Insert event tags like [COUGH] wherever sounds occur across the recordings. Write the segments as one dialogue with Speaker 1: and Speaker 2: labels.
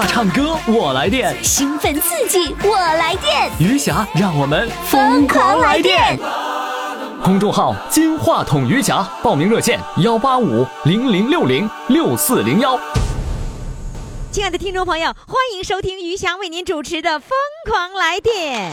Speaker 1: 话唱歌我来电，
Speaker 2: 兴奋刺激我来电，
Speaker 1: 余霞让我们疯狂来电。公众号“金话筒余霞”，报名热线：幺八五零零六零六四零幺。
Speaker 3: 亲爱的听众朋友，欢迎收听余霞为您主持的《疯狂来电》。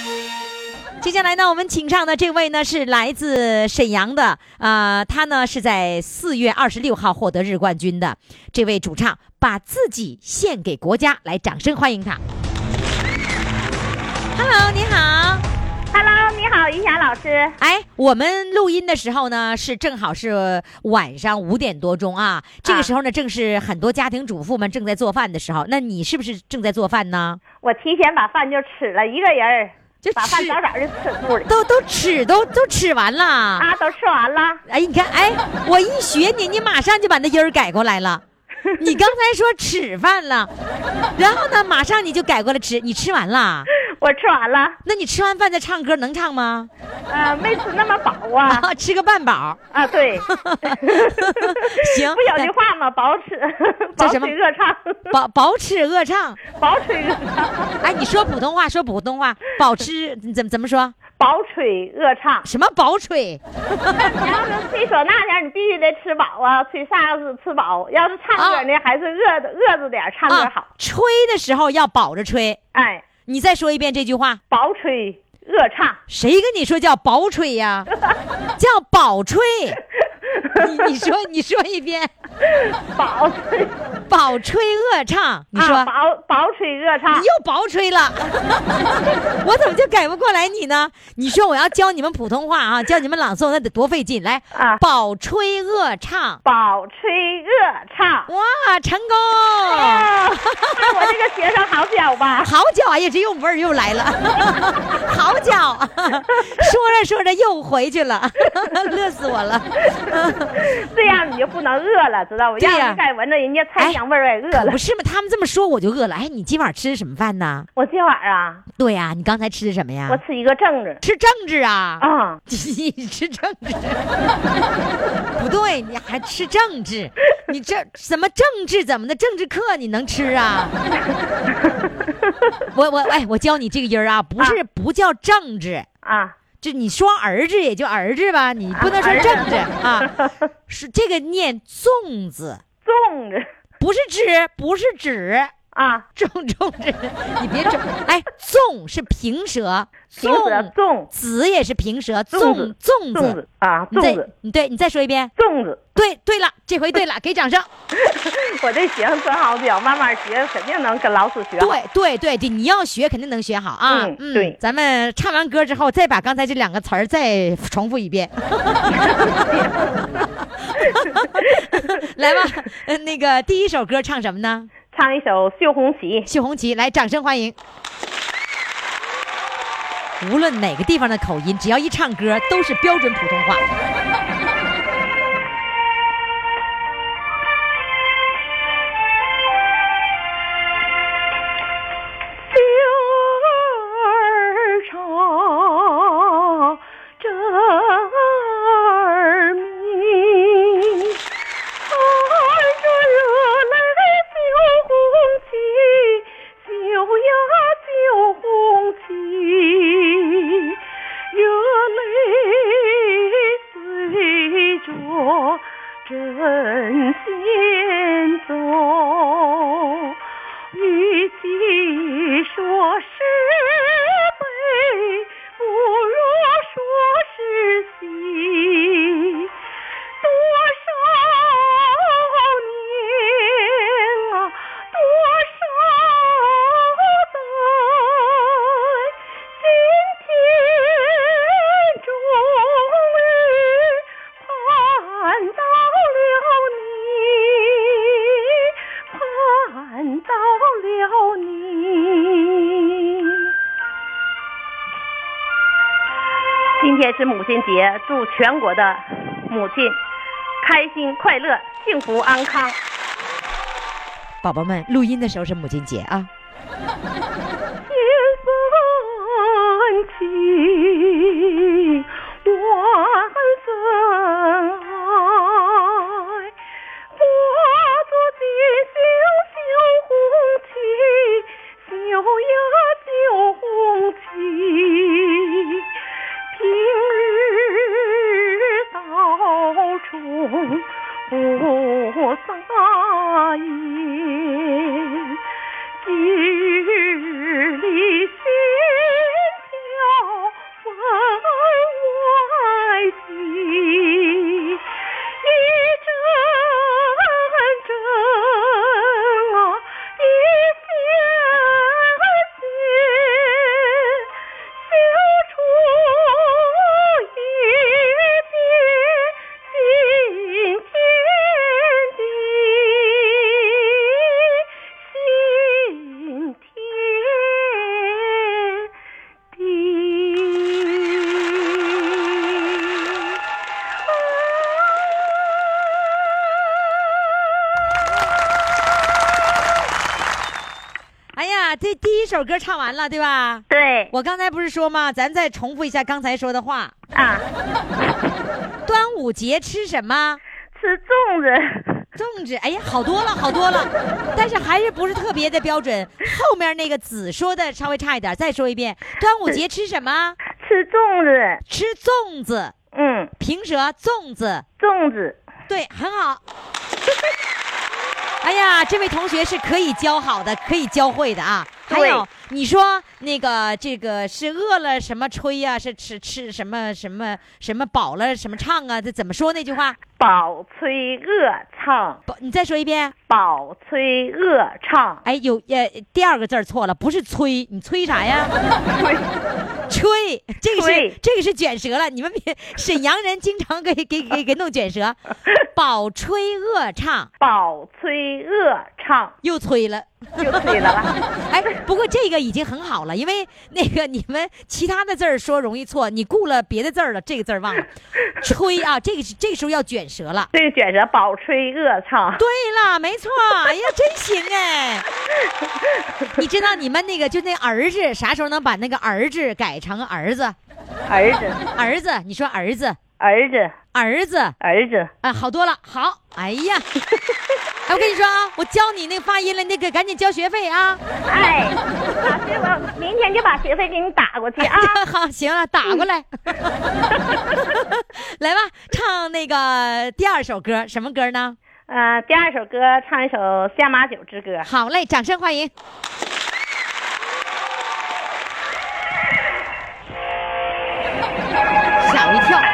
Speaker 3: 接下来呢，我们请上的这位呢是来自沈阳的，呃，他呢是在四月二十六号获得日冠军的这位主唱，把自己献给国家，来，掌声欢迎他。Hello，你好。
Speaker 4: Hello，你好，于霞老师。
Speaker 3: 哎，我们录音的时候呢，是正好是晚上五点多钟啊。这个时候呢，正是很多家庭主妇们正在做饭的时候。那你是不是正在做饭呢？
Speaker 4: 我提前把饭就吃了，一个人儿
Speaker 3: 就
Speaker 4: 把饭
Speaker 3: 吃
Speaker 4: 早早就吃。
Speaker 3: 都都吃都都吃完了。
Speaker 4: 啊，都吃完了。
Speaker 3: 哎，你看，哎，我一学你，你马上就把那音儿改过来了。[LAUGHS] 你刚才说吃饭了，然后呢，马上你就改过来吃，你吃完了。
Speaker 4: 我吃完了，
Speaker 3: 那你吃完饭再唱歌能唱吗？
Speaker 4: 呃，没吃那么饱啊。[LAUGHS]
Speaker 3: 啊，吃个半饱。
Speaker 4: 啊，对。[LAUGHS]
Speaker 3: 行
Speaker 4: 不有句话吗？饱吃，饱吃饿唱，
Speaker 3: 饱饱吃饿唱。
Speaker 4: 饱吃饿唱，
Speaker 3: 哎，你说普通话，说普通话，饱吃怎么怎么说？
Speaker 4: 饱吹饿唱。
Speaker 3: 什么饱吹？
Speaker 4: 你要是吹唢呐点，你必须得吃饱啊，吹萨克斯吃饱。要是唱歌呢，还是饿着饿着点，唱歌好。
Speaker 3: 啊，吹的时候要饱着吹。
Speaker 4: 哎，
Speaker 3: 你再说一遍这句话。
Speaker 4: 饱吹饿唱。
Speaker 3: 谁跟你说叫饱吹呀？[LAUGHS] 叫饱吹。你你说你说一遍。[LAUGHS]
Speaker 4: 饱吹 [LAUGHS]
Speaker 3: 饱吹恶唱，你说、
Speaker 4: 啊、饱饱吹恶唱，
Speaker 3: 你又宝吹了，[LAUGHS] 我怎么就改不过来你呢？你说我要教你们普通话啊，教你们朗诵，那得多费劲。来，
Speaker 4: 啊
Speaker 3: 饱吹恶唱，
Speaker 4: 饱吹恶唱。
Speaker 3: 哇，成功！
Speaker 4: 我这个学生好脚吧？
Speaker 3: 好脚，哎呀，这又味儿又来了，好脚。说着说着又回去了，乐死我了。[LAUGHS]
Speaker 4: 这样你就不能饿了，知道不？
Speaker 3: 对呀
Speaker 4: 要是该闻着人家菜香味儿，也饿了
Speaker 3: 可不。是嘛？他们这么说我就饿了。哎，你今晚吃的什么饭呢？
Speaker 4: 我今晚啊，
Speaker 3: 对呀、你刚才吃的什么呀
Speaker 4: 我？吃一个政治
Speaker 3: 吃政治啊？
Speaker 4: 啊，[LAUGHS]
Speaker 3: 你吃政治？不对，你还吃政治？你这什么政治？怎么的政治课你能吃啊？[LAUGHS] 我我哎，我教你这个音儿啊，不是不叫政治，
Speaker 4: 啊，
Speaker 3: 就你说儿子也就儿子吧，你不能说正字啊，是这个念粽子，
Speaker 4: 粽子。
Speaker 3: 不是纸，不是纸。
Speaker 4: 啊，
Speaker 3: 粽粽子，你别整，哎，粽是平舌，
Speaker 4: 平舌粽
Speaker 3: 子也是平舌，
Speaker 4: 粽
Speaker 3: 粽
Speaker 4: 子
Speaker 3: 粽
Speaker 4: 粽子啊，粽子
Speaker 3: 你对你再说一遍，
Speaker 4: 粽子，
Speaker 3: 对对了，这回对了，给掌声。[LAUGHS]
Speaker 4: 我这学生真好表，慢慢学，肯定能跟老师学好。
Speaker 3: 对对对对，你要学肯定能学好啊。
Speaker 4: 嗯对
Speaker 3: 咱们唱完歌之后，再把刚才这两个词儿再重复一遍。[LAUGHS] [LAUGHS] 来吧，呃，那个第一首歌唱什么呢？
Speaker 4: 唱一首《绣红旗》。
Speaker 3: 绣红旗，来，掌声欢迎。无论哪个地方的口音，只要一唱歌，都是标准普通话。
Speaker 4: 是母亲节，祝全国的母亲开心快乐、幸福安康。
Speaker 3: 宝宝们，录音的时候是母亲节啊。首歌唱完了，对吧？
Speaker 4: 对
Speaker 3: 我刚才不是说吗？咱再重复一下刚才说的话。
Speaker 4: 啊，
Speaker 3: 端午节吃什么？
Speaker 4: 吃粽子，
Speaker 3: 粽子。哎呀，好多了，好多了，但是还是不是特别的标准。后面那个子说的稍微差一点，再说一遍。端午节吃什么？
Speaker 4: 吃粽子，
Speaker 3: 吃粽子，
Speaker 4: 嗯，
Speaker 3: 平舌粽子。
Speaker 4: 粽子，
Speaker 3: 对，很好。[LAUGHS] 哎呀，这位同学是可以教好的，可以教会的啊。还有，你说那个这个是饿了什么吹呀、是吃吃什么什么什么饱了什么唱啊？这怎么说那句话？
Speaker 4: 饱吹饿唱，
Speaker 3: 不，你再说一遍。
Speaker 4: 饱吹饿唱，
Speaker 3: 哎，有呃，第二个字错了，不是吹，你吹啥呀？[LAUGHS] 吹，这个是这个是卷舌了。你们别沈阳人经常给给给给弄卷舌，[LAUGHS] 饱吹饿唱
Speaker 4: 饱吹饿唱，
Speaker 3: 又吹了。
Speaker 4: 就可以了吧？[LAUGHS]
Speaker 3: 哎，不过这个已经很好了，因为那个你们其他的字儿说容易错，你顾了别的字儿了，这个字儿忘了。[LAUGHS] 吹啊，这个是这个时候要卷舌了。
Speaker 4: 这个卷舌饱吹饿唱，
Speaker 3: 对了，没错，哎呀，真行哎！你知道你们那个就那儿子啥时候能把那个儿子改成儿子？
Speaker 4: 儿子，
Speaker 3: 儿子，你说儿子，
Speaker 4: 儿子，
Speaker 3: 儿子，
Speaker 4: 儿子，
Speaker 3: 啊，好多了，好，哎呀，[LAUGHS] 哎，我跟你说啊，我教你那个发音了，那个赶紧交学费啊！
Speaker 4: 哎，老师，我明天就把学费给你打过去啊。[LAUGHS]
Speaker 3: 好，行了，打过来，[LAUGHS] 来吧，唱那个第二首歌，什么歌呢？
Speaker 4: 呃，第二首歌唱一首《下马酒之歌》。
Speaker 3: 好嘞，掌声欢迎。吓我一跳。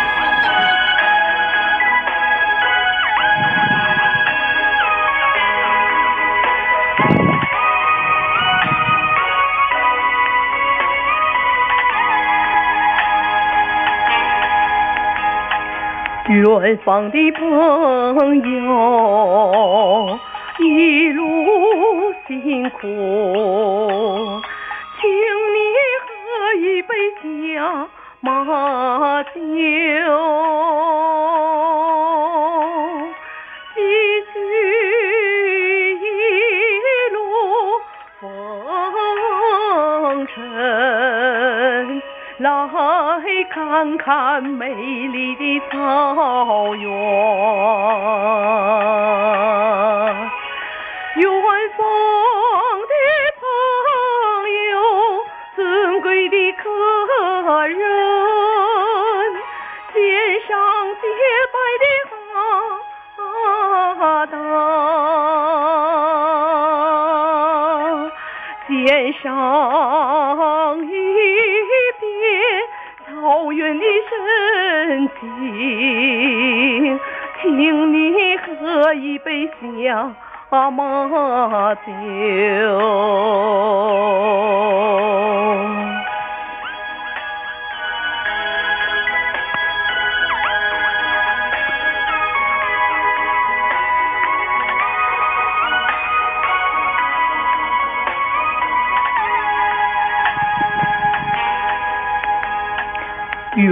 Speaker 4: 远方的朋友，一路辛苦，请你喝一杯下马酒，看看美丽的草原，远方的朋友，尊贵的客人，肩上洁白的哈达。肩上深情，请你喝一杯下马酒。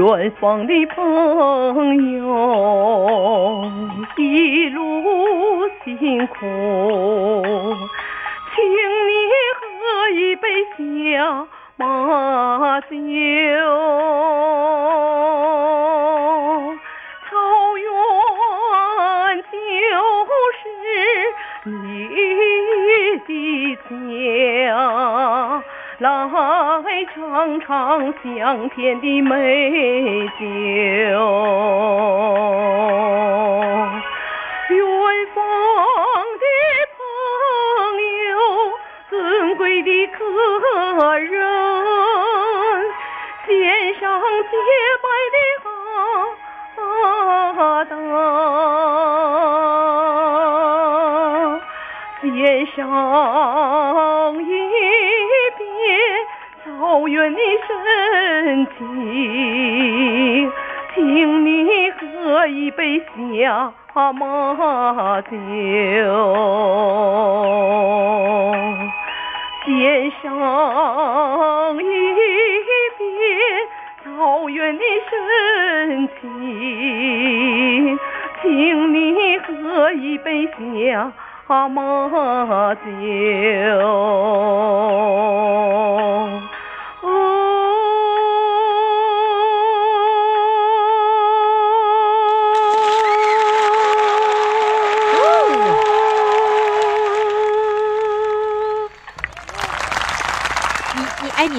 Speaker 4: 远方的朋友，一路辛苦，请你喝一杯小马酒。尝尝香甜的美酒，远方的朋友，尊贵的客人，献上洁白的哈达，献上草原的深情，请你喝一杯下马酒，献上一杯草原的深情，请你喝一杯下马酒。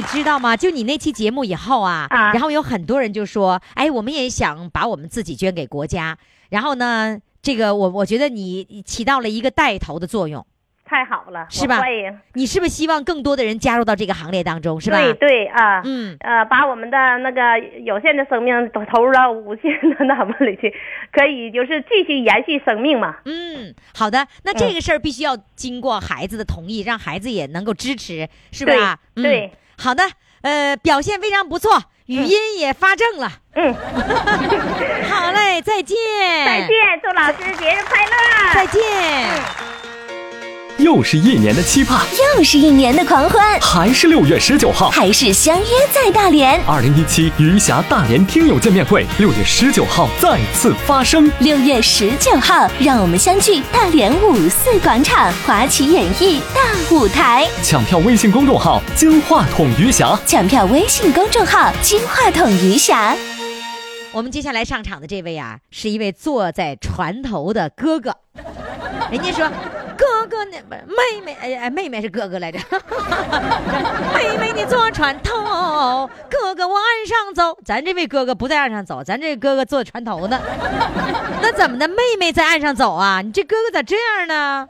Speaker 3: 知道吗？就你那期节目以后啊，
Speaker 5: 啊
Speaker 3: 然后有很多人就说，哎，我们也想把我们自己捐给国家。然后呢，这个我我觉得你起到了一个带头的作用，
Speaker 5: 太好了，
Speaker 3: 是吧
Speaker 5: 欢迎，
Speaker 3: 你是不是希望更多的人加入到这个行列当中，是吧？
Speaker 5: 对对啊，
Speaker 3: 嗯，
Speaker 5: 呃，把我们的那个有限的生命都投入到无限的那么里去，[LAUGHS] 可以就是继续延续生命嘛。
Speaker 3: 嗯，好的，那这个事儿必须要经过孩子的同意，让孩子也能够支持，是吧？
Speaker 5: 对，
Speaker 3: 好的，呃，表现非常不错，语音也发正了。
Speaker 5: 嗯，[LAUGHS]
Speaker 3: 好嘞，再见，
Speaker 5: 再见，祝老师节日快乐，
Speaker 3: 再见。
Speaker 1: 又是一年的期盼，
Speaker 2: 又是一年的狂欢，
Speaker 1: 还是六月十九号，
Speaker 2: 还是相约在大连。
Speaker 1: 二零一七余霞大连听友见面会，六月十九号再次发生。
Speaker 2: 六月十九号，让我们相聚大连五四广场华旗演艺大舞台。
Speaker 1: 抢票微信公众号“金话筒余霞
Speaker 2: 抢票微信公众号“金话筒余霞
Speaker 3: 我们接下来上场的这位啊，是一位坐在船头的哥哥。人家说，哥哥呢，妹妹，哎哎，妹妹是哥哥来着。[LAUGHS] 妹妹你坐船头，哥哥我岸上走。咱这位哥哥不在岸上走，咱这哥哥坐船头呢。[LAUGHS] 那怎么的？妹妹在岸上走啊？你这哥哥咋这样呢？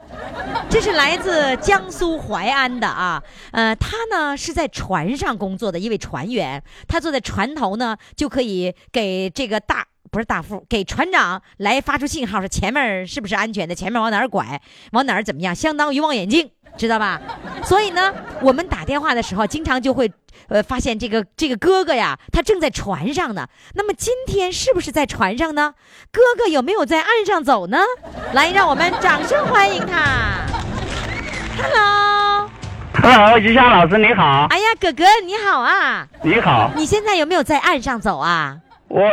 Speaker 3: 这是来自江苏淮安的啊，呃，他呢是在船上工作的一位船员，他坐在船头呢，就可以给这个大不是大副，给船长来发出信号，说前面是不是安全的，前面往哪儿拐，往哪儿怎么样，相当于望远镜，知道吧？所以呢，我们打电话的时候，经常就会呃发现这个这个哥哥呀，他正在船上呢。那么今天是不是在船上呢？哥哥有没有在岸上走呢？来，让我们掌声欢迎他。
Speaker 6: Hello，Hello，于霞老师你好，
Speaker 3: 哎呀，哥哥你好啊！
Speaker 6: 你好，
Speaker 3: 你现在有没有在岸上走啊？
Speaker 6: 我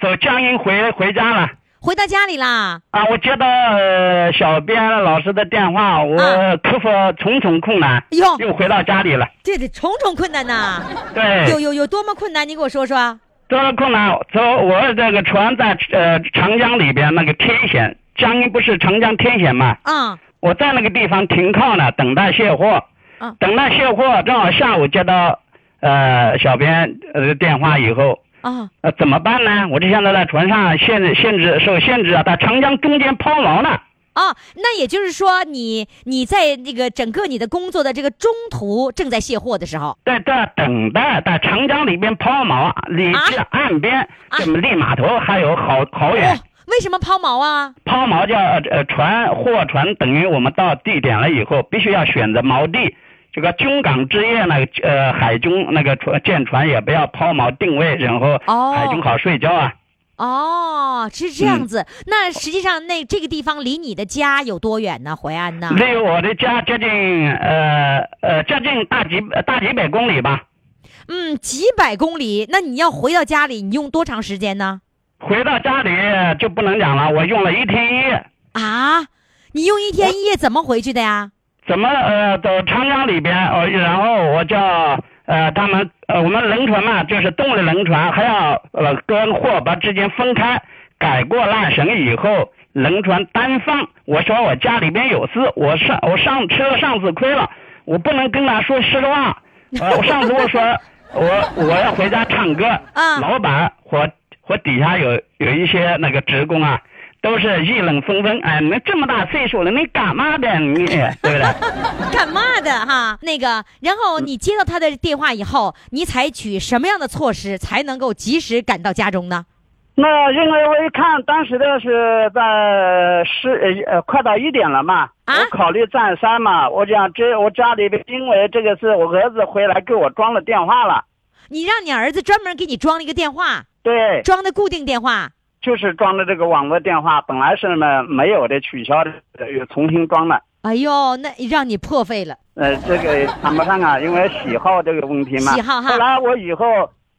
Speaker 6: 走江阴回回家了
Speaker 3: 回到家里啦？
Speaker 6: 啊，我接到呃小编老师的电话，我
Speaker 3: 啊
Speaker 6: 克服重重困难，
Speaker 3: 哟，
Speaker 6: 又回到家里了。
Speaker 3: 这得重重困难呐！
Speaker 6: 对，
Speaker 3: 有有有多么困难？你给我说说。
Speaker 6: 多么困难，走我这个船在呃长江里边那个天险，江阴不是长江天险嘛？
Speaker 3: 啊
Speaker 6: 我在那个地方停靠呢，等待卸货。
Speaker 3: 啊
Speaker 6: 等待卸货，正好下午接到呃小编呃电话以后，
Speaker 3: 啊！
Speaker 6: 呃，怎么办呢？我就现在在船上限制限制受限制啊，在长江中间抛锚呢。
Speaker 3: 啊，那也就是说你，你在那个整个你的工作的这个中途正在卸货的时候，
Speaker 6: 在这等待，在长江里边抛锚，离
Speaker 3: 啊
Speaker 6: 这岸边
Speaker 3: 啊
Speaker 6: 这么离码头还有好好远。
Speaker 3: 哦，为什么抛锚啊？
Speaker 6: 抛锚叫呃船货船等于我们到地点了以后，必须要选择锚地。这个军港之夜那个呃海军那个船舰船也不要抛锚定位，然后
Speaker 3: 哦
Speaker 6: 海军好睡觉啊。
Speaker 3: 哦，是这样子。那实际上，那这个地方离你的家有多远呢？淮安呢？
Speaker 6: 离我的家接近呃呃接近大几大几百公里吧。
Speaker 3: 嗯，几百公里，那你要回到家里，你用多长时间呢？
Speaker 7: 回到家里就不能讲了，我用了一天一夜。
Speaker 3: 啊，你用一天一夜怎么回去的呀？
Speaker 7: 怎么呃走长江里边呃，然后我叫呃他们呃我们轮船嘛，就是动力轮船，还要呃跟货把之间分开，改过缆绳以后，轮船单放。我说我家里边有事，我上我上吃了上次亏了，我不能跟他说实话。呃，我上次我说我我要回家唱歌，老板和和底下有有一些那个职工啊。都是议论纷纷，哎，你这么大岁数了，你干嘛的你，[LAUGHS] 对不对？
Speaker 3: 干嘛的哈？那个，然后你接到他的电话以后，你采取什么样的措施才能够及时赶到家中呢？
Speaker 6: 那因为我一看当时的是在十呃呃快到一点了嘛，
Speaker 3: 啊
Speaker 6: 我考虑再三嘛，我讲这我家里边因为这个是我儿子回来给我装了电话了，
Speaker 3: 你让你儿子专门给你装了一个电话，
Speaker 6: 对，
Speaker 3: 装的固定电话。
Speaker 6: 就是装的这个网络电话，本来是呢没有的，取消的，呃又重新装了。
Speaker 3: 哎呦，那让你破费了。
Speaker 6: 呃，这个谈不上啊，因为喜好这个问题嘛。
Speaker 3: 喜好哈
Speaker 6: 后来我以后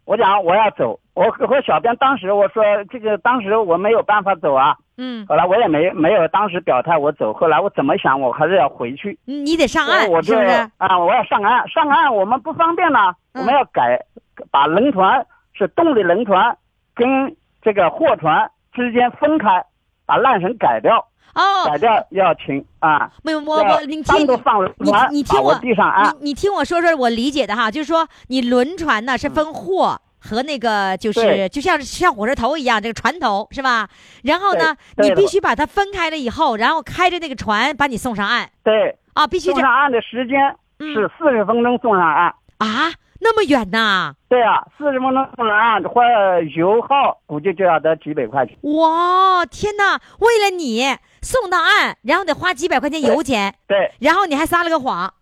Speaker 6: 我讲我要走，我和小编当时我说这个当时我没有办法走啊，
Speaker 3: 嗯，
Speaker 6: 后来我也没没有当时表态我走，后来我怎么想我还是要回去。
Speaker 3: 你得上岸，
Speaker 6: 我就
Speaker 3: 是不是？
Speaker 6: 啊，我要上岸，上岸我们不方便呢，
Speaker 3: 嗯
Speaker 6: 我们要改，把轮船是动力轮船跟这个货船之间分开，把缆绳改掉，
Speaker 3: 哦，
Speaker 6: 改掉要停啊，
Speaker 3: 没有我
Speaker 6: 要
Speaker 3: 我你听你你听我。你你听我说说我理解的哈，就是说你轮船呢是分货。和那个就是就像是像火车头一样，这个船头是吧？然后呢，你必须把它分开了以后，然后开着那个船把你送上岸
Speaker 6: 对，
Speaker 3: 啊，必须
Speaker 6: 送上岸的时间
Speaker 3: 嗯
Speaker 6: 是四十分钟送上岸。
Speaker 3: 啊，那么远呐！
Speaker 6: 对啊，四十分钟送上岸，或油耗估计就要得几百块钱。
Speaker 3: 哇，天哪！为了你送到岸，然后得花几百块钱油钱，
Speaker 6: 对，
Speaker 3: 然后你还撒了个谎，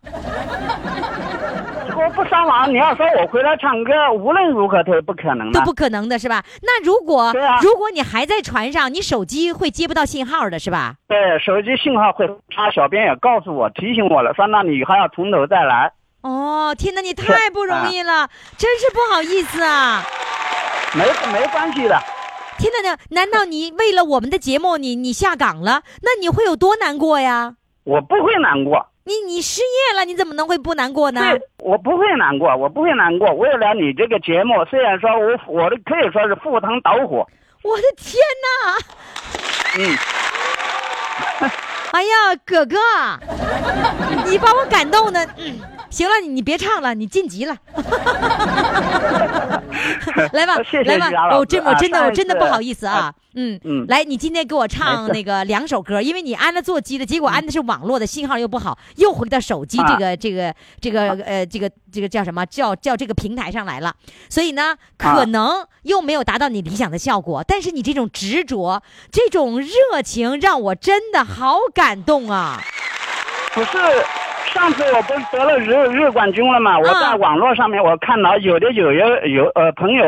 Speaker 6: 我不上网，你要说我回来唱歌，无论如何都是不可能的
Speaker 3: 都。不可能的是吧？那如果、
Speaker 6: 对啊
Speaker 3: 如果你还在船上，你手机会接不到信号的是吧？
Speaker 6: 对，手机信号会差，小编也告诉我提醒我了，说那你还要从头再来。
Speaker 3: 哦，天哪，你太不容易了，
Speaker 6: 啊
Speaker 3: 真是不好意思啊！
Speaker 6: 没没关系的，
Speaker 3: 天哪，那难道你为了我们的节目，你你下岗了？那你会有多难过呀？
Speaker 6: 我不会难过。
Speaker 3: 你你失业了，你怎么能会不难过呢？
Speaker 6: 对，我不会难过，我不会难过。为了你这个节目，虽然说我我的可以说是赴汤蹈火，
Speaker 3: 我的天哪！
Speaker 6: 嗯，
Speaker 3: 哎呀，哥哥，你把我感动的，嗯，行了，你你别唱了，你晋级了，[LAUGHS] 来吧，
Speaker 6: 谢谢
Speaker 3: 来吧，
Speaker 6: 于洋老师
Speaker 3: 我真我真的我真的不好意思啊，嗯
Speaker 6: 嗯。
Speaker 3: 来，你今天给我唱那个两首歌，因为你安了座机的，结果安的是网络的信号又不好，又回到手机这个这个这个呃这个这个叫什么叫叫这个平台上来了，所以呢，可能又没有达到你理想的效果，但是你这种执着，这种热情，让我真的好感动啊！
Speaker 6: 不是。上次我不是得了日日冠军了嘛？我在
Speaker 3: 嗯
Speaker 6: 网络上面我看到有的有有有呃朋友、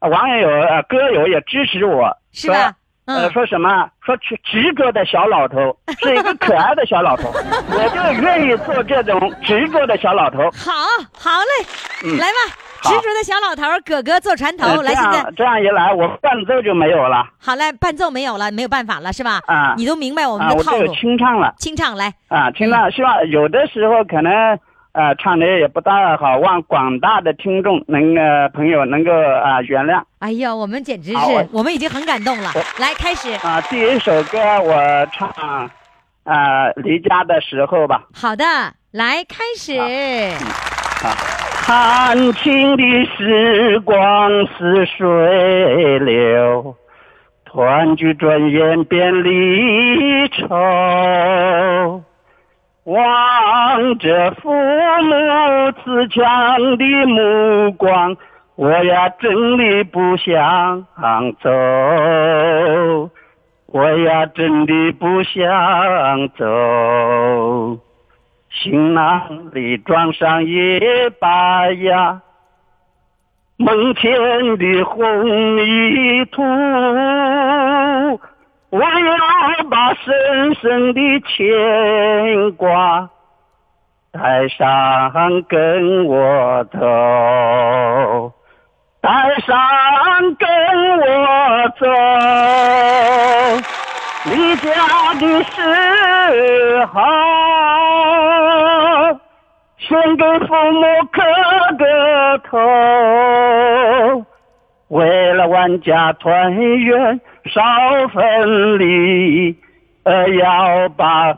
Speaker 6: 呃网友、呃歌友也支持我，
Speaker 3: 是吧
Speaker 6: 呃，说什么？说执执着的小老头 [LAUGHS] 是一个可爱的小老头，[LAUGHS] 我就愿意做这种执着的小老头。
Speaker 3: 好，好嘞，
Speaker 6: 嗯。
Speaker 3: 来吧，执着的小老头，哥哥坐船头，
Speaker 6: 呃
Speaker 3: 来，现在。
Speaker 6: 这样一来，我伴奏就没有了。
Speaker 3: 好嘞，伴奏没有了，没有办法了，是吧？
Speaker 6: 啊。
Speaker 3: 你都明白我们的套路，
Speaker 6: 清唱了。
Speaker 3: 清唱来，
Speaker 6: 啊，清唱。希望有的时候可能呃唱的也不大好，望广大的听众能呃朋友能够啊原谅
Speaker 3: 哎呀，我们简直是，我们已经很感动了。来，开始，
Speaker 6: 啊。第一首歌我唱啊离家的时候吧。
Speaker 3: 好的，来开始，
Speaker 6: 弹琴的时光似水流，团聚转眼变离愁。望着父母慈祥的目光，我呀真的不想走，我呀真的不想走。行囊里装上一把呀，门前的红泥土，我要把深深的牵挂带上跟我走，带上跟我走。离家的时候，先给父母磕个头。为了万家团圆少分离，呃，要把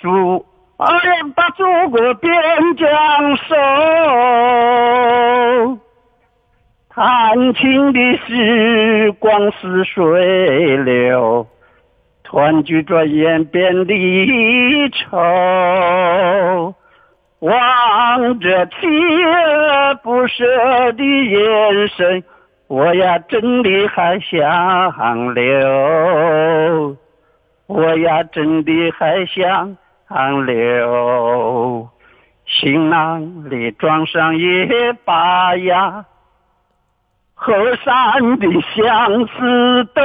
Speaker 6: 祖，呃，要把祖国边疆守。弹琴的时光似水流，团聚转眼变离愁。望着锲而不舍的眼神。我呀，真的还想留，我呀，真的还想留。行囊里装上一把呀，河山的相思豆。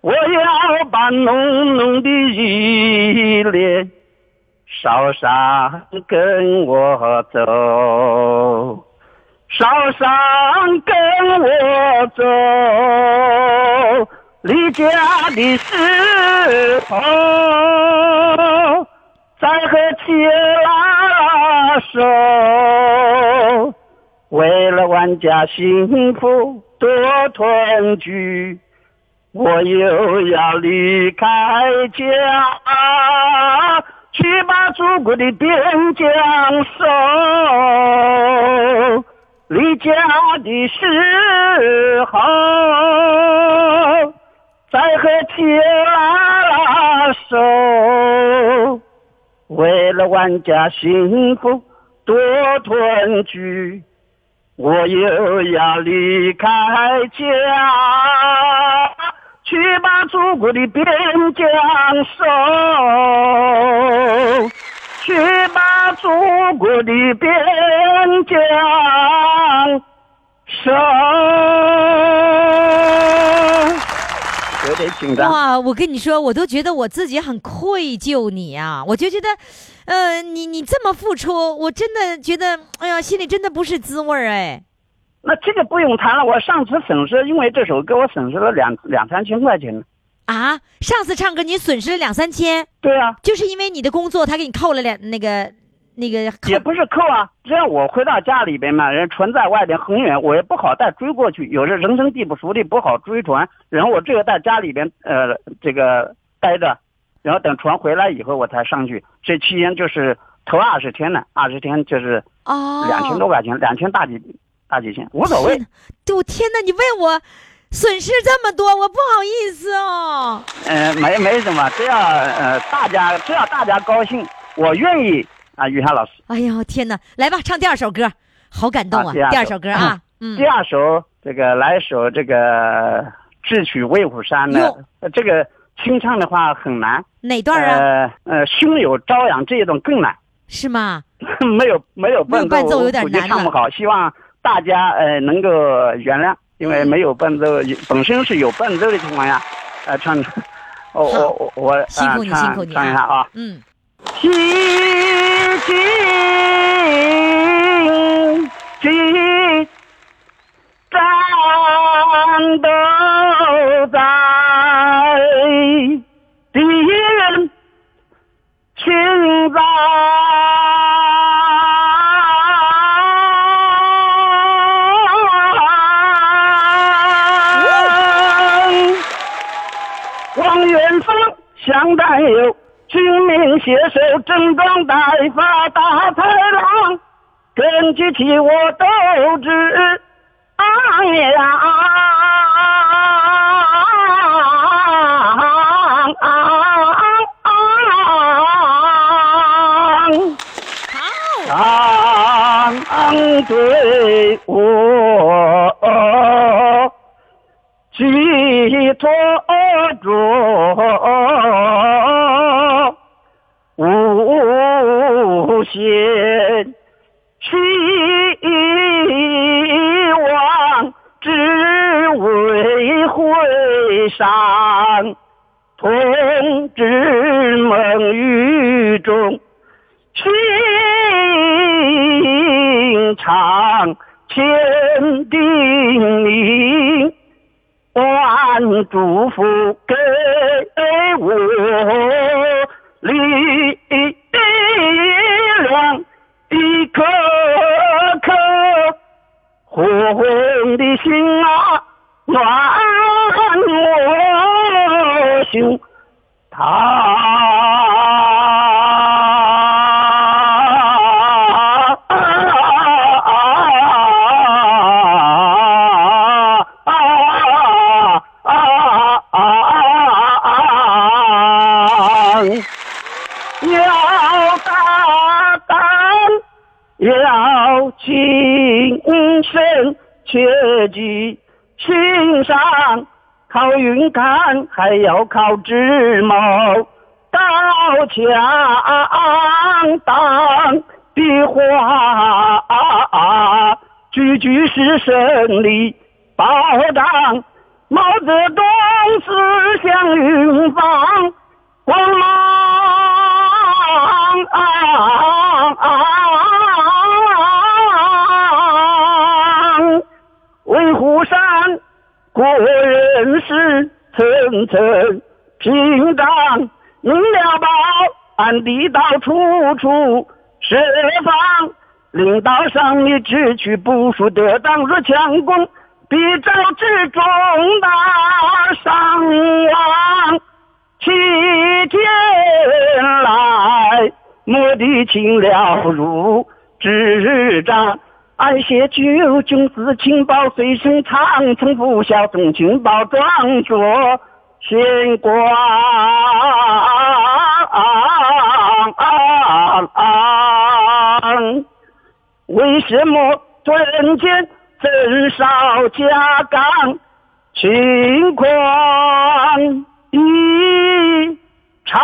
Speaker 6: 我要把浓浓的依恋捎上跟我走。捎上跟我走，离家的时候，再和亲拉手，为了万家幸福多团聚，我又要离开家，去把祖国的边疆守。离家的时候，再和亲拉手，为了万家幸福多团聚，我又要离开家，去把祖国的边疆守。去把祖国的边疆守。有点紧张。
Speaker 3: 哇，我跟你说，我都觉得我自己很愧疚你啊！我就觉得，呃，你你这么付出，我真的觉得，哎呀，心里真的不是滋味儿哎。
Speaker 6: 那这个不用谈了，我上次损失，因为这首歌我损失了两两三千块钱。
Speaker 3: 啊，上次唱歌你损失了两三千，
Speaker 6: 对啊，
Speaker 3: 就是因为你的工作，他给你扣了两那个那个，
Speaker 6: 也不是扣啊，只要我回到家里边嘛，人船在外边很远，我也不好再追过去，有时人生地不熟的不好追船，然后我只有在家里边呃这个待着，然后等船回来以后我才上去，这期间就是头二十天呢，二十天就是
Speaker 3: 哦，
Speaker 6: 两千多块钱，两千大几大几千，无所谓。
Speaker 3: 对，我天哪，你问我。损失这么多，我不好意思哦。
Speaker 6: 嗯，没没什么，只要呃大家只要大家高兴，我愿意啊。于霞老师，
Speaker 3: 哎呦天哪，来吧，唱第二首歌，好感动啊！第二首歌啊，
Speaker 6: 嗯，第二首这个来一首这个《智取威虎山》的，这个清唱的话很难。
Speaker 3: 哪段啊？
Speaker 6: 呃呃，胸有朝阳这一段更难。
Speaker 3: 是吗？[LAUGHS]
Speaker 6: 没有没有
Speaker 3: 伴奏，伴奏有点难
Speaker 6: 唱不好，希望大家呃能够原谅。因为没有伴奏，本身是有伴奏的情况下，呃唱，我我我
Speaker 3: 辛苦你辛苦你
Speaker 6: 唱一下啊，
Speaker 3: 嗯，
Speaker 6: 西京想担忧，军民携手，整装待发，大豺狼，根据起我斗志昂扬。长队伍。寄托若无限希望只为回山同志们雨中清唱千叮咛祝福给我力量，一颗颗火红的心啊，暖我胸膛身，切记心上靠勇敢，还要靠智谋。刀枪当的话，句句是胜利保障。毛泽东思想云放光芒维国人是层层屏障，明了保安地道处处设防。领导上你只取部署得当，若强攻，必招致重大伤亡。七天来，莫地请了如指掌。俺写九军事情报随身藏，从不效中情报装作显光。为什么尊见真少加岗情况异常？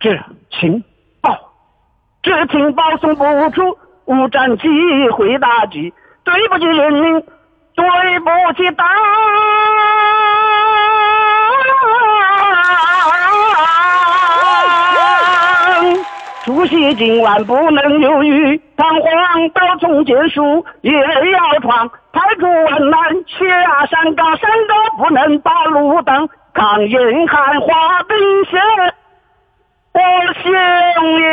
Speaker 6: 这情报，这情报送不出。无战机会打击，对不起人民，对不起党。主席今晚不能犹豫，彷徨到中结束也要闯，排除万难下山岗，山高不能把路挡，抗严寒化冰雪，我心有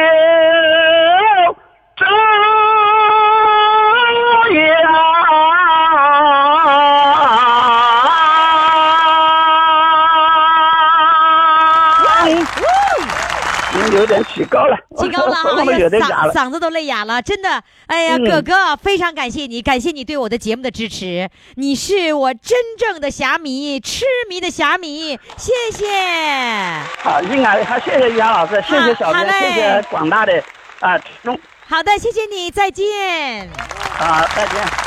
Speaker 6: 点起高了，[LAUGHS]
Speaker 3: 起高了啊！[LAUGHS]
Speaker 6: 我们有点哑
Speaker 3: 嗓
Speaker 6: 了。
Speaker 3: 嗓子都累哑了，真的。哎呀，
Speaker 6: 嗯
Speaker 3: 哥哥，非常感谢你，感谢你对我的节目的支持，你是我真正的侠迷，痴迷的侠迷，谢谢。
Speaker 6: 好，应该好，谢谢于洋老师，谢谢小编，谢谢广大的啊听众
Speaker 3: 好的，谢谢你，再见。
Speaker 6: 好，再见。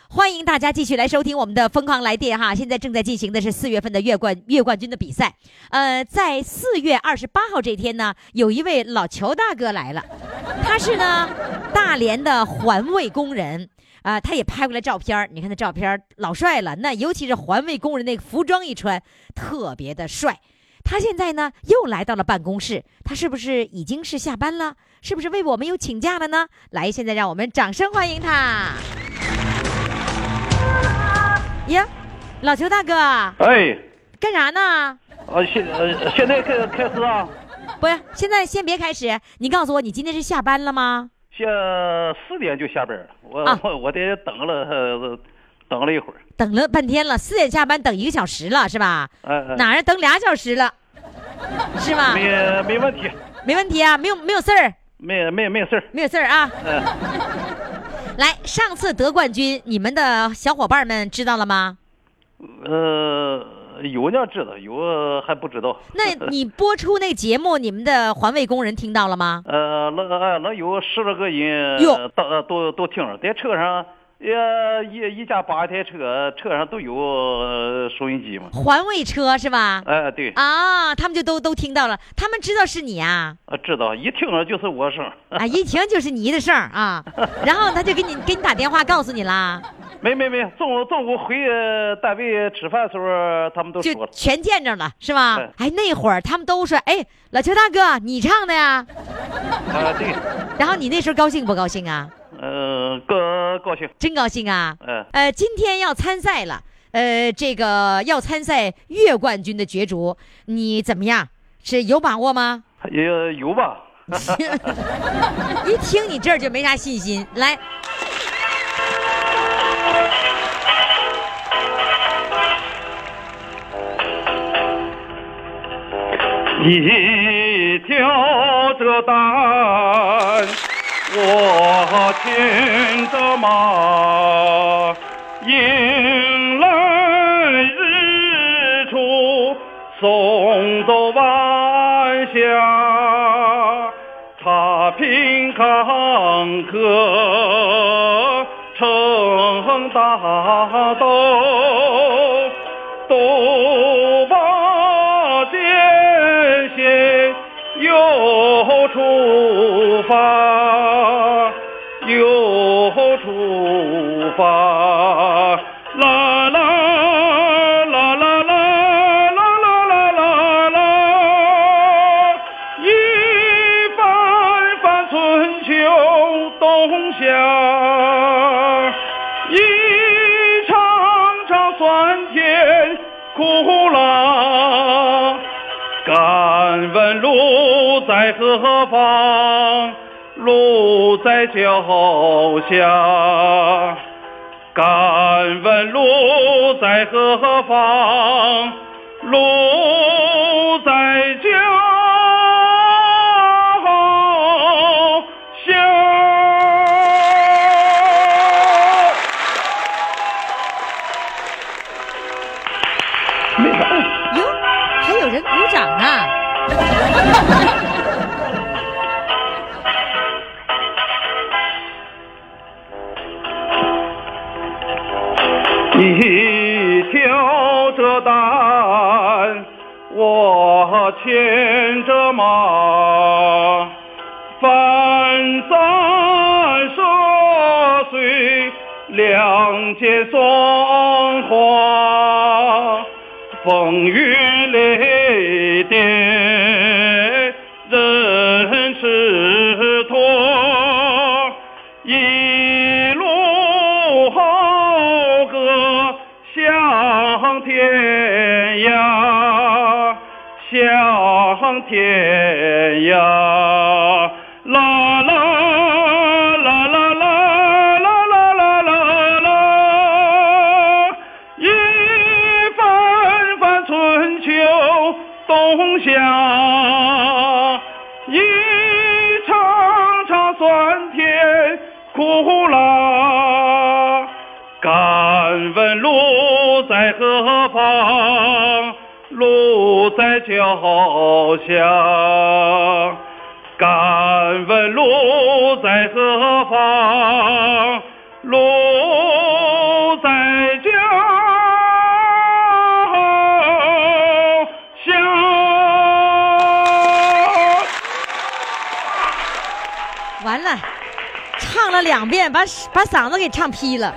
Speaker 3: 欢迎大家继续来收听我们的《疯狂来电》哈！现在正在进行的是四月份的月冠月冠军的比赛。呃，在四月二十八号这天呢，有一位老乔大哥来了，他是呢大连的环卫工人。啊、他也拍过来照片你看那照片老帅了，那尤其是环卫工人那个服装一穿，特别的帅。他现在呢又来到了办公室，他是不是已经是下班了？是不是为我们又请假了呢？来，现在让我们掌声欢迎他。呀，老邱大哥，
Speaker 7: 哎，
Speaker 3: 干啥呢？
Speaker 7: 呃，现呃现在开开始啊，
Speaker 3: 不是，现在先别开始，你告诉我，你今天是下班了吗？
Speaker 7: 下四点就下班了，我、
Speaker 3: 啊。
Speaker 7: 我我得等了、呃等了一会儿，
Speaker 3: 等了半天了，四点下班，等一个小时了，是吧？
Speaker 7: 哎哎，
Speaker 3: 哪儿等俩小时了，是吗？
Speaker 7: 没没问题，
Speaker 3: 没问题啊，没有没有事儿，
Speaker 7: 没没没事儿，
Speaker 3: 没有事儿啊。
Speaker 7: 嗯、
Speaker 3: 来，上次得冠军，你们的小伙伴们知道了吗？
Speaker 7: 呃，有呢知道，有还不知道。
Speaker 3: 那你播出那节目，你们的环卫工人听到了吗？
Speaker 7: 呃，那哎，那有十来个人
Speaker 3: 哟
Speaker 7: 到都都听着，在车上
Speaker 8: 呃，一一家八台车，车上都有呃收音机嘛。
Speaker 3: 环卫车是吧？
Speaker 8: 哎、对，
Speaker 3: 啊，他们就都都听到了，他们知道是你啊，
Speaker 8: 啊，知道，一听着就是我声。[LAUGHS]
Speaker 3: 啊，一听就是你的声啊，[LAUGHS] 然后他就给你给你打电话告诉你啦，
Speaker 8: 没没没，中午中午回呃单位吃饭的时候，他们都说
Speaker 3: 全见着了是吧
Speaker 8: 对？
Speaker 3: 哎，那会儿他们都说，哎，老邱大哥，你唱的呀？[LAUGHS]
Speaker 8: 啊，对，
Speaker 3: 然后你那时候高兴不高兴啊？
Speaker 8: 呃，高高兴。
Speaker 3: 真高兴啊！
Speaker 8: 嗯
Speaker 3: 呃，今天要参赛了，呃，这个要参赛月冠军的角逐，你怎么样？是有把握吗？
Speaker 8: 也有吧。[LAUGHS]
Speaker 3: 一听你这儿就没啥信心。来，
Speaker 8: 一条着担，我牵着马，迎来日出，送走晚霞，踏平坎坷，成大道。都把艰险又出发，路在脚下。敢问路在何方？路在脚下。
Speaker 3: 哟，还有人鼓掌呢。
Speaker 8: 牵着马，翻山涉水，两肩霜华，风雨雷电，人痴天路在脚下。敢问路在何方？路在脚下。
Speaker 3: 完了，唱了两遍，把把嗓子给唱劈了，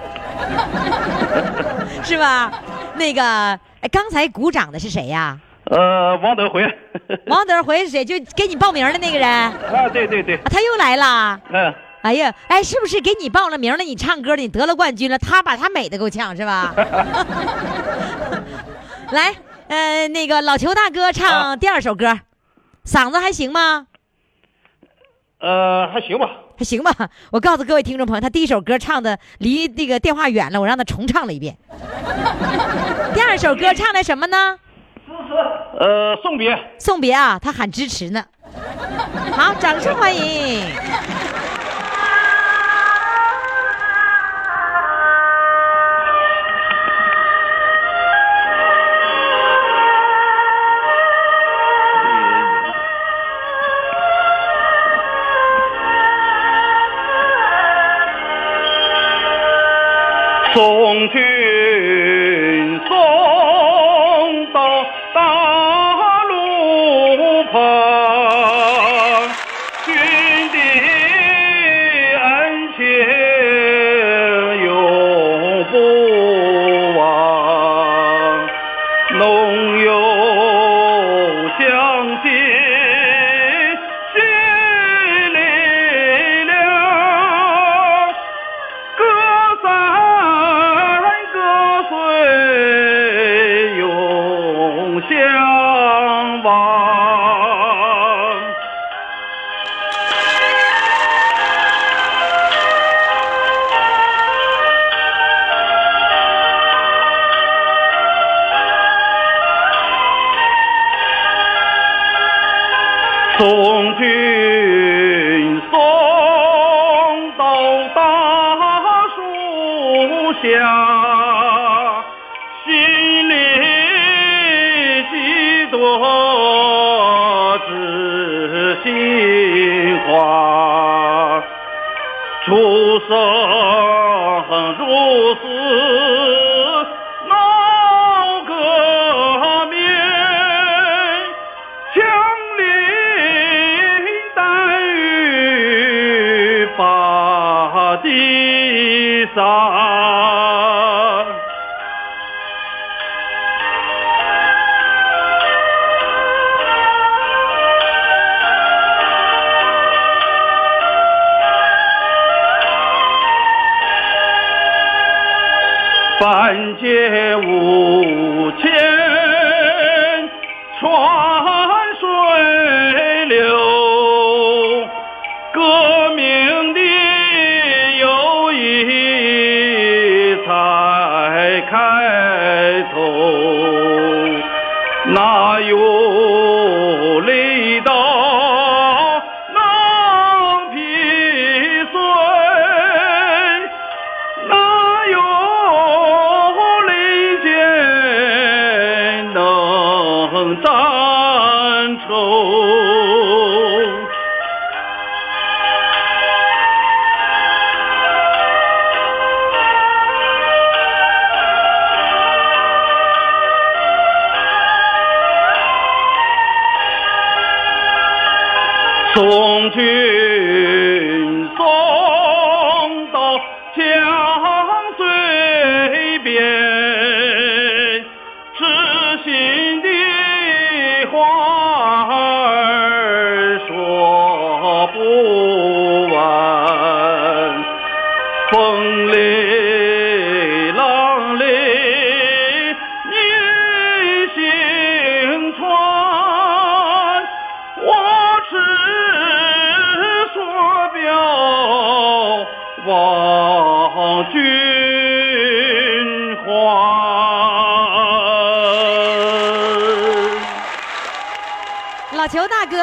Speaker 3: [LAUGHS] 是吧？那个，哎，刚才鼓掌的是谁呀？
Speaker 8: 呃，王德辉。[LAUGHS]
Speaker 3: 王德辉是谁？就给你报名的那个人，啊
Speaker 8: 对，对对对，
Speaker 3: 他又来了。
Speaker 8: 嗯，
Speaker 3: 哎呀，哎，是不是给你报了名了？你唱歌的，你得了冠军了，他把他美的够呛是吧？[LAUGHS] 来，呃，那个老裘大哥唱第二首歌，嗓子还行吗？
Speaker 8: 呃，还行吧。
Speaker 3: 还行吧。我告诉各位听众朋友，他第一首歌唱的离那个电话远了，我让他重唱了一遍。[LAUGHS] 第二首歌唱的什么呢？
Speaker 8: 呃，送别。
Speaker 3: 送别啊，他喊支持呢。[LAUGHS] 好，掌声欢迎。
Speaker 8: 啊军送君送还。
Speaker 3: 老裘大哥，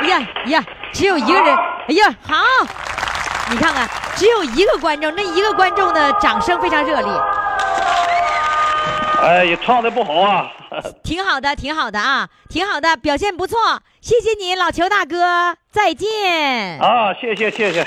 Speaker 3: 哎呀呀，只有一个人，哎呀，好，你看看，只有一个观众，那一个观众的掌声非常热烈，
Speaker 8: 哎，也唱的不好啊。[LAUGHS]
Speaker 3: 挺好的，挺好的啊，挺好的，表现不错，谢谢你，老裘大哥，再见。
Speaker 8: 啊，谢谢谢谢。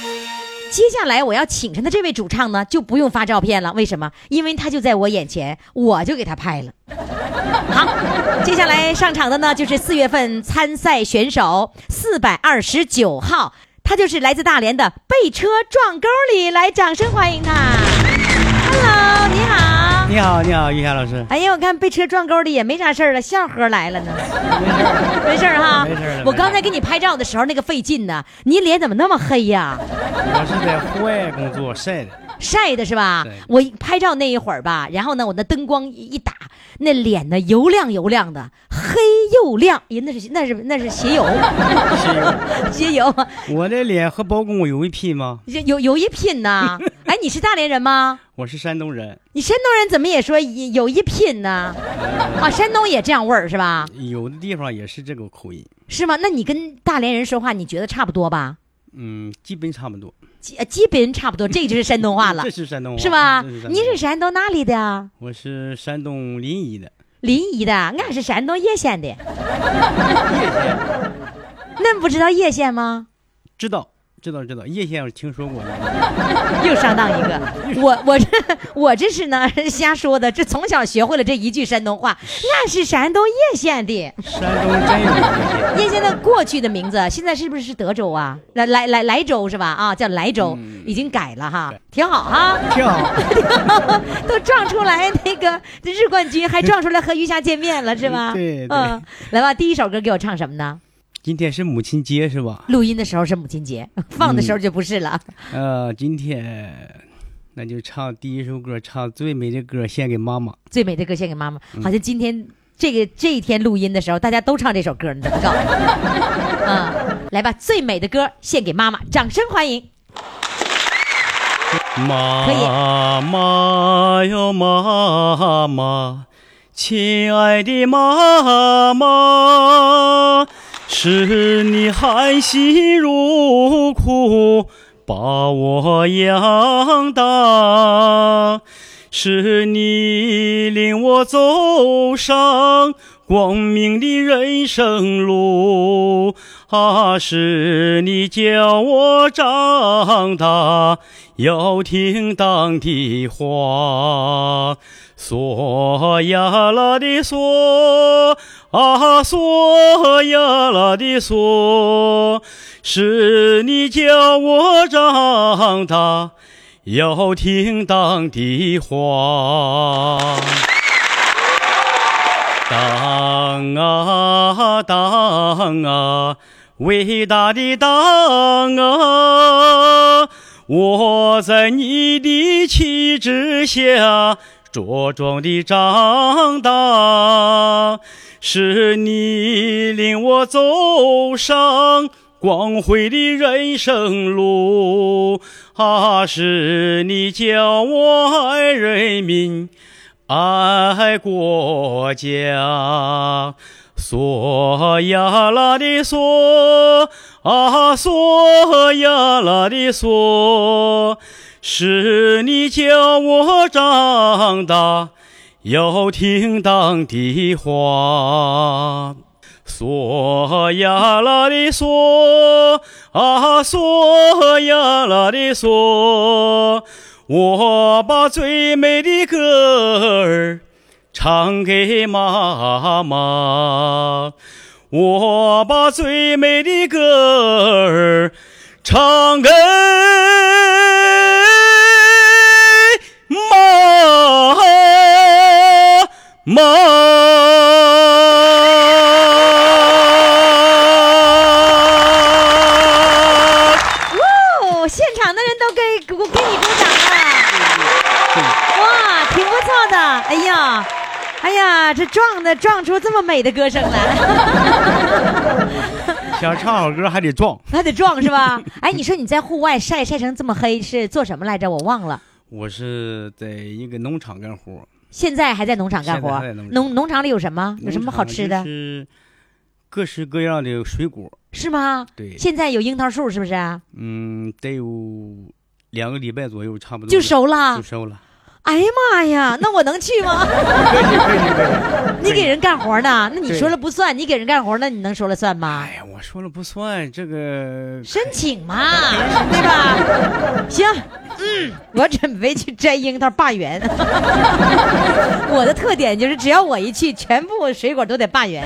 Speaker 3: 接下来我要请上的这位主唱呢，就不用发照片了。为什么？因为他就在我眼前，我就给他拍了。好，接下来上场的呢，就是四月份参赛选手四百二十九号，他就是来自大连的被车撞沟里，来，掌声欢迎他。Hello，你好。
Speaker 9: 你好，你好，玉霞老师。
Speaker 3: 哎呀，我看被车撞沟里也没啥事儿了，笑呵来了呢。[LAUGHS] 没事儿哈，
Speaker 9: 没事儿
Speaker 3: 我刚才给你拍照的时候那个费劲呢，你脸怎么那么黑呀？
Speaker 9: 我是在户外工作晒的，
Speaker 3: 晒的是吧
Speaker 9: 对？
Speaker 3: 我拍照那一会儿吧，然后呢，我那灯光一一打，那脸呢油亮油亮的，黑又亮，人，那是那是那是鞋油，[LAUGHS] [LAUGHS] 鞋油，
Speaker 9: 我的脸和包公有一拼吗？
Speaker 3: 有有一拼呐！哎，你是大连人吗？
Speaker 9: 我是山东人，
Speaker 3: 你山东人怎么也说一有一拼呢？[LAUGHS] 啊，山东也这样味儿是吧？
Speaker 9: 有的地方也是这个口音，
Speaker 3: 是吗？那你跟大连人说话，你觉得差不多吧？
Speaker 9: 嗯，基本差不多。
Speaker 3: 基呃基本差不多，这就是山东话了
Speaker 9: 这，是山东话，
Speaker 3: 是吧你是山东哪里的啊？
Speaker 9: 我是山东临沂的，
Speaker 3: 临沂的，俺是山东叶县的。[LAUGHS] 恁不知道叶县吗？
Speaker 9: 知道知道知道，叶县我听说过。[LAUGHS]
Speaker 3: 又上当一个，我我这我这是呢瞎说的，这从小学会了这一句山东话。那是山东叶县的，
Speaker 9: 山东真有叶县，
Speaker 3: 的过去的名字现在是不是是德州啊？来来来莱州是吧？啊，叫莱州，已经改了哈，挺好哈。
Speaker 9: 挺好。[LAUGHS]
Speaker 3: 都撞出来那个日冠军，还撞出来和余霞见面了是吧？
Speaker 9: 对对
Speaker 3: 嗯，来吧，第一首歌给我唱什么呢？
Speaker 9: 今天是母亲节是吧？
Speaker 3: 录音的时候是母亲节，[LAUGHS] 放的时候就不是了。
Speaker 9: 呃，今天那就唱第一首歌，唱最美的歌献给妈妈。
Speaker 3: 最美的歌献给妈妈，好像今天这个这一天录音的时候，大家都唱这首歌，你怎么搞？[LAUGHS] 嗯，来吧，最美的歌献给妈妈，掌声欢迎。
Speaker 9: 妈妈哟妈妈，亲爱的妈妈，是你含辛茹苦把我养大，是你领我走上光明的人生路，啊，是你教我长大要听党的话。嗦呀啦的嗦啊，嗦呀啦的嗦，是你教我长大要听党的话。党啊党啊，伟大的党啊！我在你的旗帜下茁壮地长大，是你领我走上光辉的人生路，啊，是你教我爱人民。爱国家，索呀啦的嗦啊，索呀啦的嗦，是你教我长大要听党的话。索呀啦的嗦啊，索呀啦的嗦。我把最美的歌儿唱给妈妈，我把最美的歌儿唱给妈妈。
Speaker 3: 呀，这撞的撞出这么美的歌声来，[LAUGHS]
Speaker 9: 想唱好歌还得撞。[LAUGHS]
Speaker 3: 还得撞是吧？哎，你说你在户外晒晒成这么黑是做什么来着？我忘了。
Speaker 9: 我是在一个农场干活，
Speaker 3: 现在还在农场干活
Speaker 9: 农，场
Speaker 3: 农农场里有什么？有什么好吃的
Speaker 9: 是各式各样的水果。
Speaker 3: 是吗？
Speaker 9: 对
Speaker 3: 现在有樱桃树是不是？
Speaker 9: 嗯，得有两个礼拜左右，差不多
Speaker 3: 就熟了
Speaker 9: 就熟了。
Speaker 3: 哎呀妈呀，那我能去吗？你给人干活呢？那你说了不算，你给人干活，那你能说了算吗？
Speaker 9: 哎呀，我说了不算，这个
Speaker 3: 申请嘛，[LAUGHS] 对吧？行，嗯，我准备去摘樱桃罢园。[LAUGHS] 我的特点就是，只要我一去，全部水果都得罢园，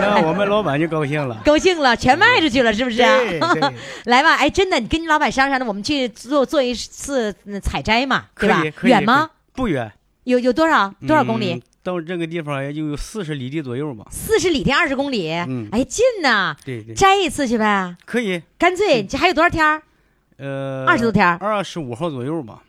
Speaker 9: 那我们老板就高兴了。
Speaker 3: 高兴了，全卖出去了，是不是？[LAUGHS] 来吧，哎，真的，你跟你老板商量着，我们去做做一次嗯采摘嘛，对吧远吗？？
Speaker 9: 不远，
Speaker 3: 有有多少多少公里
Speaker 9: 嗯？到这个地方也就有四十里地左右吧。
Speaker 3: 四十里地二十公里，
Speaker 9: 嗯
Speaker 3: 哎，近呐！
Speaker 9: 对对，
Speaker 3: 摘一次去呗，
Speaker 9: 可以。
Speaker 3: 干脆这还有多少天儿？
Speaker 9: 呃，
Speaker 3: 二十多天儿
Speaker 9: 二十五号左右吧。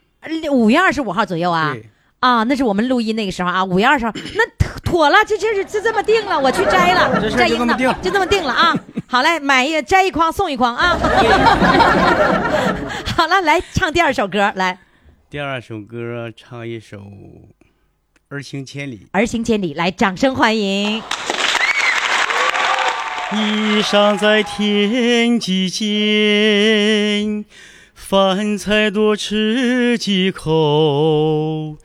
Speaker 3: 五月二十五号左右啊。
Speaker 9: 对，
Speaker 3: 啊，那是我们录音那个时候啊，五月二十号，[COUGHS] 那妥了，就这是就这么定了，我去摘了，
Speaker 9: 这
Speaker 3: 摘樱桃
Speaker 9: 就这么定
Speaker 3: 就这么定了啊。[LAUGHS] 好嘞，买一摘一筐送一筐啊。[LAUGHS] 好了，来唱第二首歌，来，
Speaker 9: 第二首歌唱一首《儿行千里》。
Speaker 3: 儿行千里，来，掌声欢迎。
Speaker 9: 衣裳在天际间，饭菜多吃几口。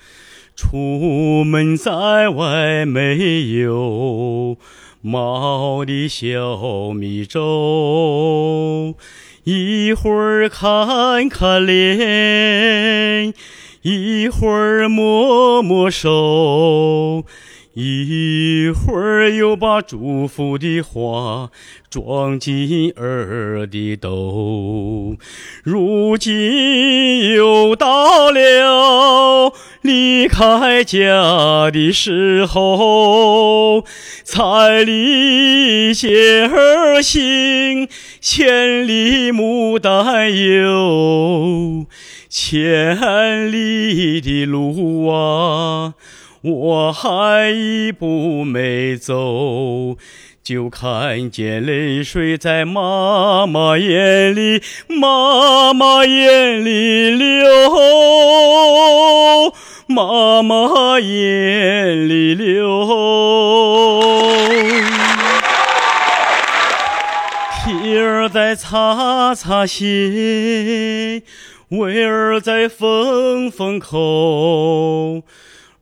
Speaker 9: 出门在外没有毛的小米粥，一会儿看看脸，一会儿摸摸手。一会儿又把祝福的话装进儿的兜，如今又到了离开家的时候，彩礼接儿行，千里母担忧，千里的路啊。我还一步没走，就看见泪水在妈妈眼里，妈妈眼里流，妈妈眼里流。梯儿在擦擦鞋，味儿在缝缝口。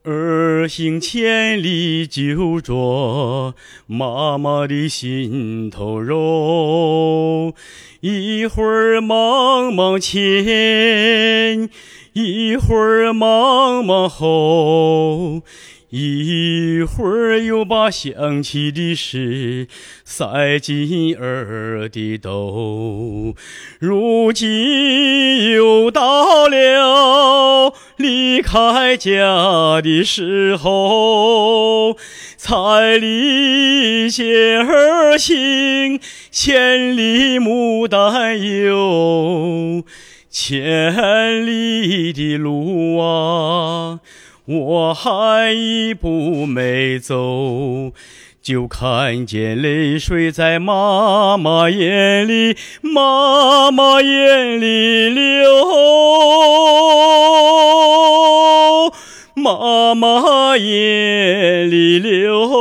Speaker 9: 儿行千里就着妈妈的心头肉，一会儿忙忙前，一会儿忙忙后。一会儿又把想起的事塞进儿的兜，如今又到了离开家的时候，彩礼接儿行，千里母担忧，千里的路啊。我还一步没走，就看见泪水在妈妈眼里，妈妈眼里流，妈妈眼里流。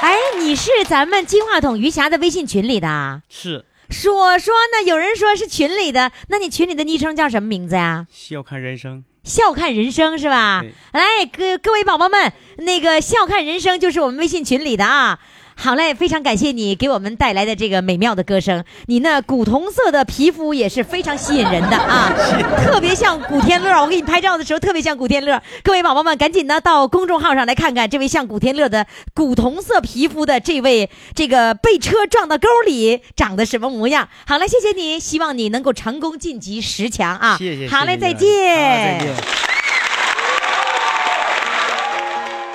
Speaker 3: 哎，你是咱们金话筒余霞的微信群里的？
Speaker 9: 是。
Speaker 3: 说说呢？有人说是群里的，那你群里的昵称叫什么名字呀？
Speaker 9: 笑看人生，
Speaker 3: 笑看人生是吧？来，各各位宝宝们，那个笑看人生就是我们微信群里的啊。好嘞，非常感谢你给我们带来的这个美妙的歌声。你那古铜色的皮肤也是非常吸引人的啊，[LAUGHS] 特别像古天乐。我给你拍照的时候特别像古天乐。各位宝宝们，赶紧呢到公众号上来看看这位像古天乐的古铜色皮肤的这位，这个被车撞到沟里长得什么模样？好嘞，谢谢你，希望你能够成功晋级十强啊！
Speaker 9: 谢谢。
Speaker 3: 好嘞，
Speaker 9: 再
Speaker 3: 见。
Speaker 9: 再见。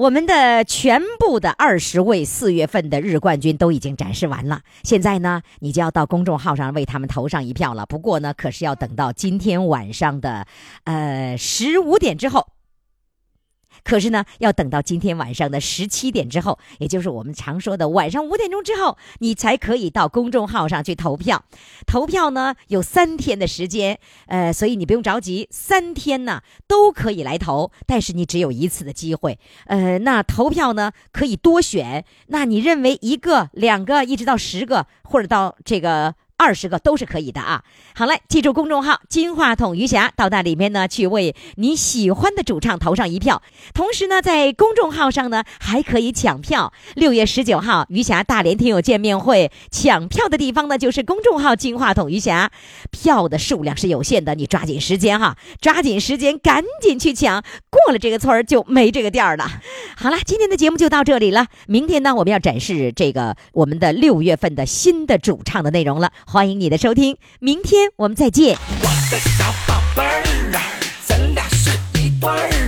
Speaker 3: 我们的全部的二十位四月份的日冠军都已经展示完了，现在呢，你就要到公众号上为他们投上一票了。不过呢，可是要等到今天晚上的，呃，十五点之后。可是呢，要等到今天晚上的十七点之后，也就是我们常说的晚上五点钟之后，你才可以到公众号上去投票。投票呢有三天的时间，呃，所以你不用着急，三天呢都可以来投，但是你只有一次的机会。呃，那投票呢可以多选，那你认为一个、两个，一直到十个，或者到这个。二十个都是可以的啊！好嘞，记住公众号“金话筒余霞”，到那里面呢去为你喜欢的主唱投上一票。同时呢，在公众号上呢还可以抢票。六月十九号余霞大连听友见面会，抢票的地方呢就是公众号“金话筒余霞”。票的数量是有限的，你抓紧时间哈，抓紧时间，赶紧去抢。过了这个村儿就没这个店儿了。好了，今天的节目就到这里了。明天呢，我们要展示这个我们的六月份的新的主唱的内容了。欢迎你的收听明天我们再见。我的小宝贝儿
Speaker 10: 啊咱俩是一对儿。